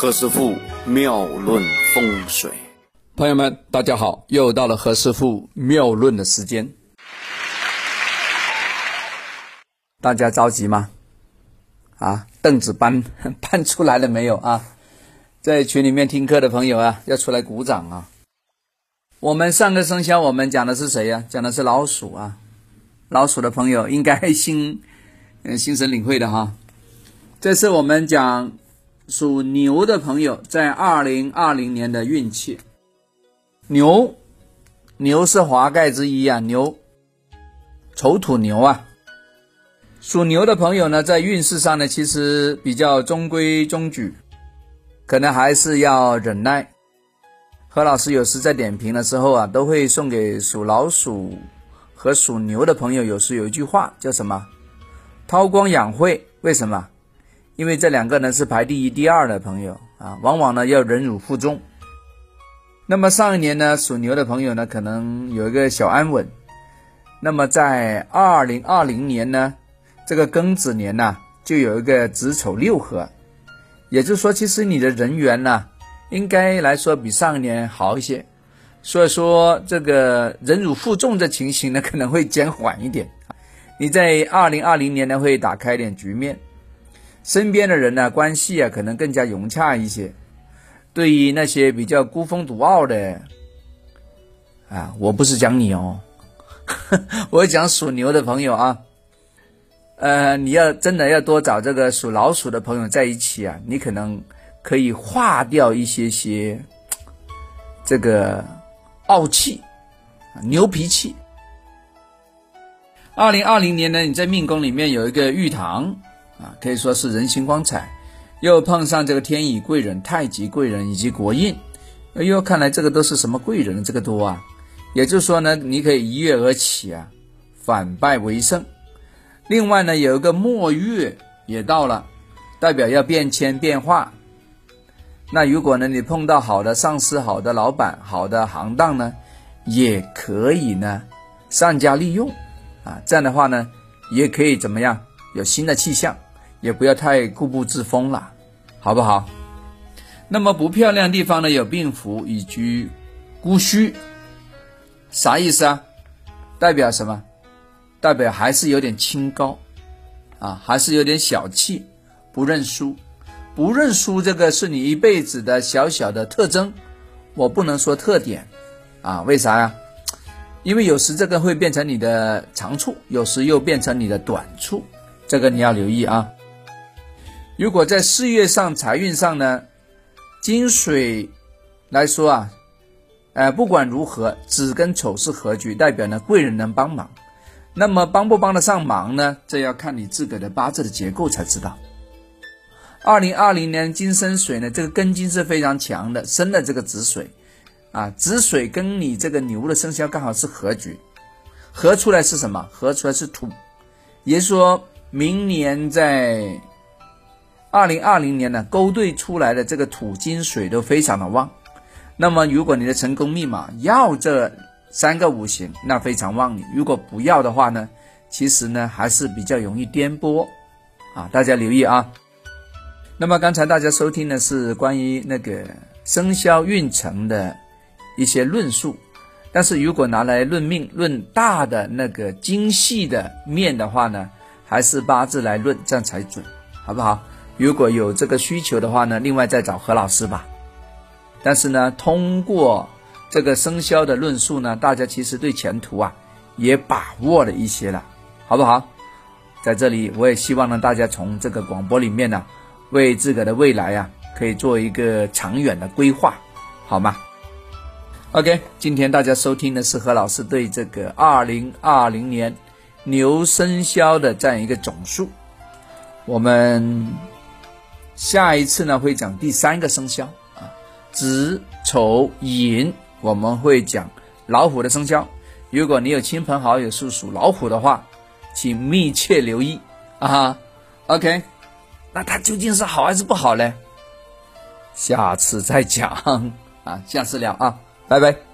何师傅妙论风水，朋友们，大家好，又到了何师傅妙论的时间。大家着急吗？啊，凳子搬 搬出来了没有啊？在群里面听课的朋友啊，要出来鼓掌啊！我们上个生肖我们讲的是谁呀？讲的是老鼠啊。老鼠的朋友应该心嗯心神领会的哈。这是我们讲属牛的朋友在二零二零年的运气。牛，牛是华盖之一啊，牛，丑土牛啊。属牛的朋友呢，在运势上呢，其实比较中规中矩，可能还是要忍耐。何老师有时在点评的时候啊，都会送给属老鼠和属牛的朋友。有时有一句话叫什么？韬光养晦。为什么？因为这两个呢是排第一、第二的朋友啊，往往呢要忍辱负重。那么上一年呢，属牛的朋友呢，可能有一个小安稳。那么在二零二零年呢，这个庚子年呢，就有一个子丑六合，也就是说，其实你的人缘呢。应该来说比上一年好一些，所以说这个忍辱负重的情形呢可能会减缓一点。你在二零二零年呢会打开点局面，身边的人呢关系啊可能更加融洽一些。对于那些比较孤风独傲的啊，我不是讲你哦，我讲属牛的朋友啊，呃，你要真的要多找这个属老鼠的朋友在一起啊，你可能。可以化掉一些些这个傲气、牛脾气。二零二零年呢，你在命宫里面有一个玉堂啊，可以说是人心光彩，又碰上这个天乙贵人、太极贵人以及国印，哎呦，看来这个都是什么贵人？这个多啊！也就是说呢，你可以一跃而起啊，反败为胜。另外呢，有一个末月也到了，代表要变迁变化。那如果呢，你碰到好的上司、好的老板、好的行当呢，也可以呢，善加利用，啊，这样的话呢，也可以怎么样？有新的气象，也不要太固步自封了，好不好？那么不漂亮地方呢，有病符以及孤虚，啥意思啊？代表什么？代表还是有点清高，啊，还是有点小气，不认输。不认输，这个是你一辈子的小小的特征，我不能说特点，啊，为啥呀？因为有时这个会变成你的长处，有时又变成你的短处，这个你要留意啊。如果在事业上、财运上呢，金水来说啊，呃，不管如何，子跟丑是合局，代表呢贵人能帮忙。那么帮不帮得上忙呢？这要看你自个的八字的结构才知道。二零二零年金生水呢，这个根金是非常强的，生的这个子水，啊，子水跟你这个牛的生肖刚好是合局，合出来是什么？合出来是土，也就是说明年在二零二零年呢，勾兑出来的这个土金水都非常的旺。那么如果你的成功密码要这三个五行，那非常旺你；如果不要的话呢，其实呢还是比较容易颠簸，啊，大家留意啊。那么刚才大家收听的是关于那个生肖运程的一些论述，但是如果拿来论命、论大的那个精细的面的话呢，还是八字来论，这样才准，好不好？如果有这个需求的话呢，另外再找何老师吧。但是呢，通过这个生肖的论述呢，大家其实对前途啊也把握了一些了，好不好？在这里，我也希望呢，大家从这个广播里面呢。为自个的未来啊，可以做一个长远的规划，好吗？OK，今天大家收听的是何老师对这个二零二零年牛生肖的这样一个总数。我们下一次呢会讲第三个生肖啊，子丑寅，我们会讲老虎的生肖。如果你有亲朋好友是属老虎的话，请密切留意啊。OK。那它究竟是好还是不好呢？下次再讲啊，下次聊啊，拜拜。